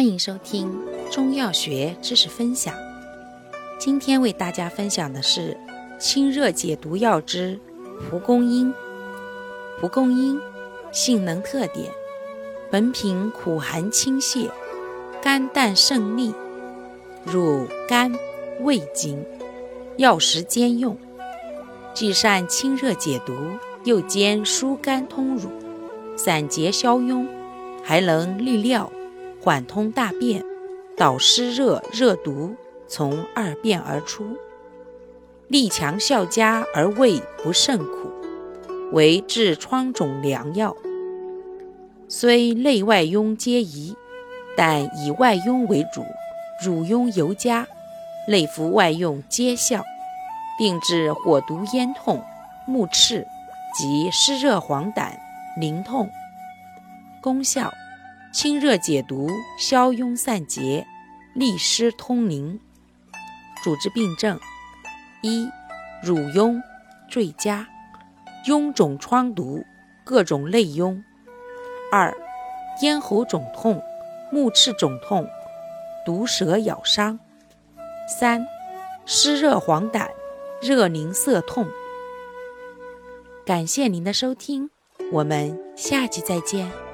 欢迎收听中药学知识分享。今天为大家分享的是清热解毒药之蒲公英。蒲公英性能特点：本品苦寒清泻，肝淡胜利，入肝、胃经，药食兼用，既善清热解毒，又兼疏肝通乳、散结消痈，还能利尿。缓通大便，导湿热热毒从二便而出，力强效佳而味不甚苦，为治疮肿良药。虽内外痈皆宜，但以外痈为主，乳痈尤佳，内服外用皆效，并治火毒咽痛、目赤及湿热黄疸、淋痛。功效。清热解毒，消痈散结，利湿通淋。主治病症：一、乳痈、坠痂、痈肿疮毒、各种内痈；二、咽喉肿痛、目赤肿痛、毒蛇咬伤；三、湿热黄疸、热淋涩痛。感谢您的收听，我们下期再见。